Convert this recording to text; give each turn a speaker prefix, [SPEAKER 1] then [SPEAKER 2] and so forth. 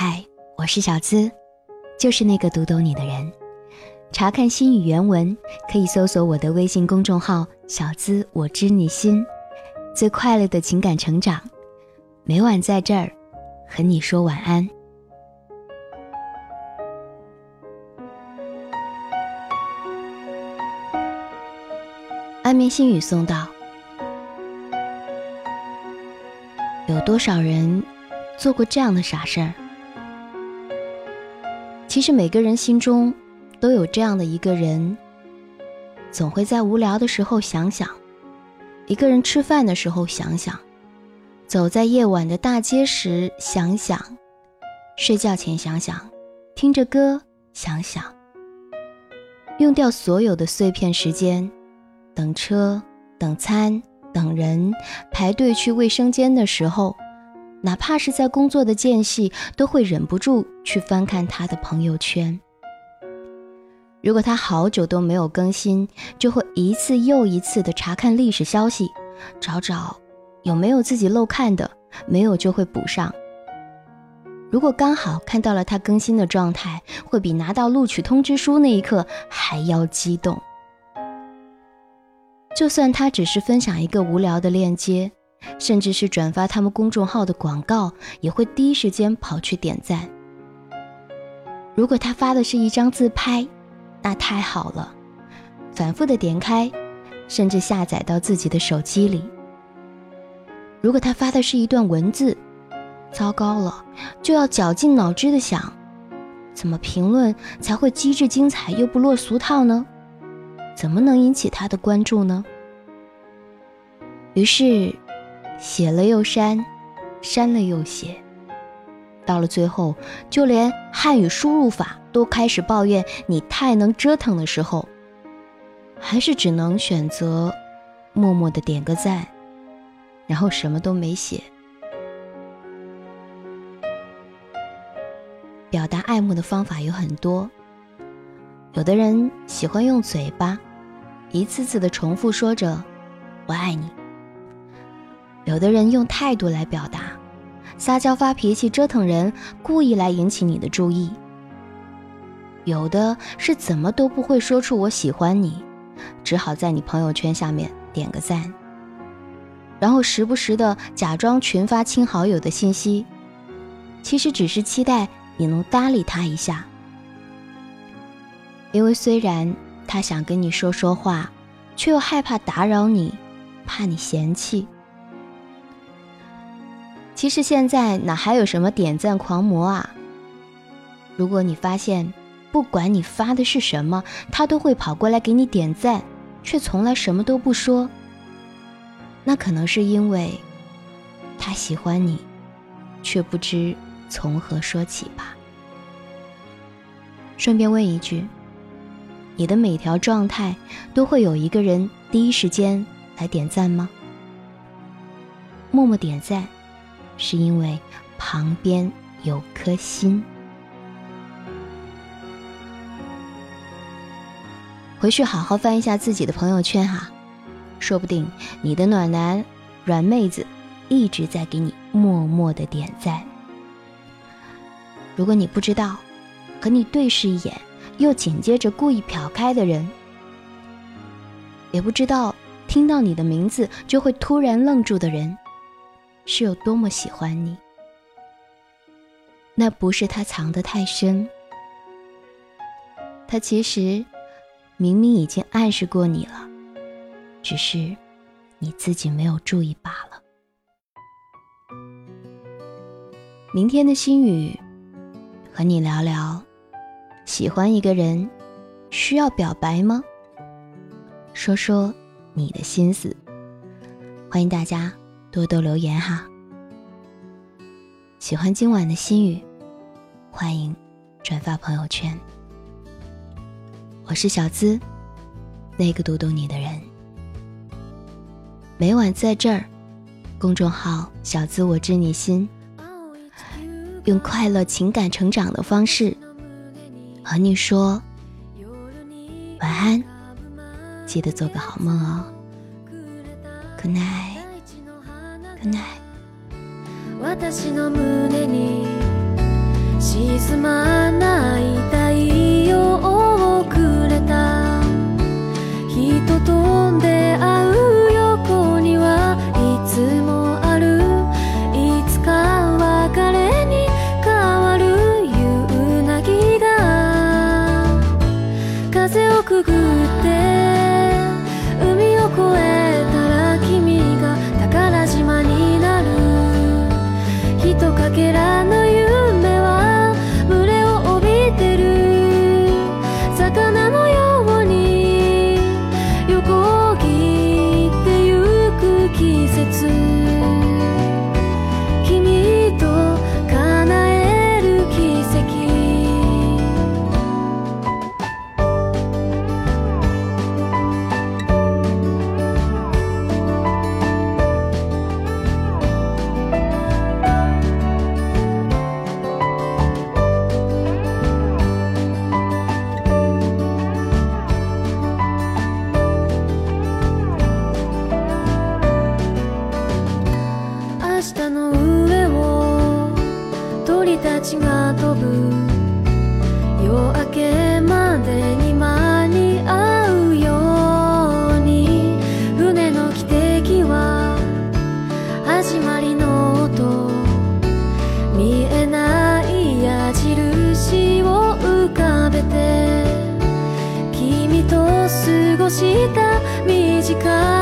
[SPEAKER 1] 嗨，我是小资，就是那个读懂你的人。查看心语原文，可以搜索我的微信公众号“小资我知你心”，最快乐的情感成长，每晚在这儿和你说晚安。安眠心语送到。有多少人做过这样的傻事儿？其实每个人心中都有这样的一个人，总会在无聊的时候想想，一个人吃饭的时候想想，走在夜晚的大街时想想，睡觉前想想，听着歌想想，用掉所有的碎片时间，等车，等餐。等人排队去卫生间的时候，哪怕是在工作的间隙，都会忍不住去翻看他的朋友圈。如果他好久都没有更新，就会一次又一次的查看历史消息，找找有没有自己漏看的，没有就会补上。如果刚好看到了他更新的状态，会比拿到录取通知书那一刻还要激动。就算他只是分享一个无聊的链接，甚至是转发他们公众号的广告，也会第一时间跑去点赞。如果他发的是一张自拍，那太好了，反复的点开，甚至下载到自己的手机里。如果他发的是一段文字，糟糕了，就要绞尽脑汁的想，怎么评论才会机智精彩又不落俗套呢？怎么能引起他的关注呢？于是，写了又删，删了又写，到了最后，就连汉语输入法都开始抱怨你太能折腾的时候，还是只能选择默默的点个赞，然后什么都没写。表达爱慕的方法有很多，有的人喜欢用嘴巴。一次次的重复说着“我爱你”，有的人用态度来表达，撒娇发脾气折腾人，故意来引起你的注意；有的是怎么都不会说出“我喜欢你”，只好在你朋友圈下面点个赞，然后时不时的假装群发亲好友的信息，其实只是期待你能搭理他一下，因为虽然。他想跟你说说话，却又害怕打扰你，怕你嫌弃。其实现在哪还有什么点赞狂魔啊？如果你发现，不管你发的是什么，他都会跑过来给你点赞，却从来什么都不说，那可能是因为他喜欢你，却不知从何说起吧。顺便问一句。你的每条状态都会有一个人第一时间来点赞吗？默默点赞，是因为旁边有颗心。回去好好翻一下自己的朋友圈哈，说不定你的暖男、软妹子一直在给你默默的点赞。如果你不知道，和你对视一眼。又紧接着故意瞟开的人，也不知道听到你的名字就会突然愣住的人，是有多么喜欢你。那不是他藏得太深，他其实明明已经暗示过你了，只是你自己没有注意罢了。明天的心语，和你聊聊。喜欢一个人，需要表白吗？说说你的心思，欢迎大家多多留言哈。喜欢今晚的心语，欢迎转发朋友圈。我是小资，那个读懂你的人。每晚在这儿，公众号“小资我知你心”，用快乐情感成长的方式。和你说晚安，记得做个好梦哦。Good night,
[SPEAKER 2] ない。私の胸に沈まない。とした短い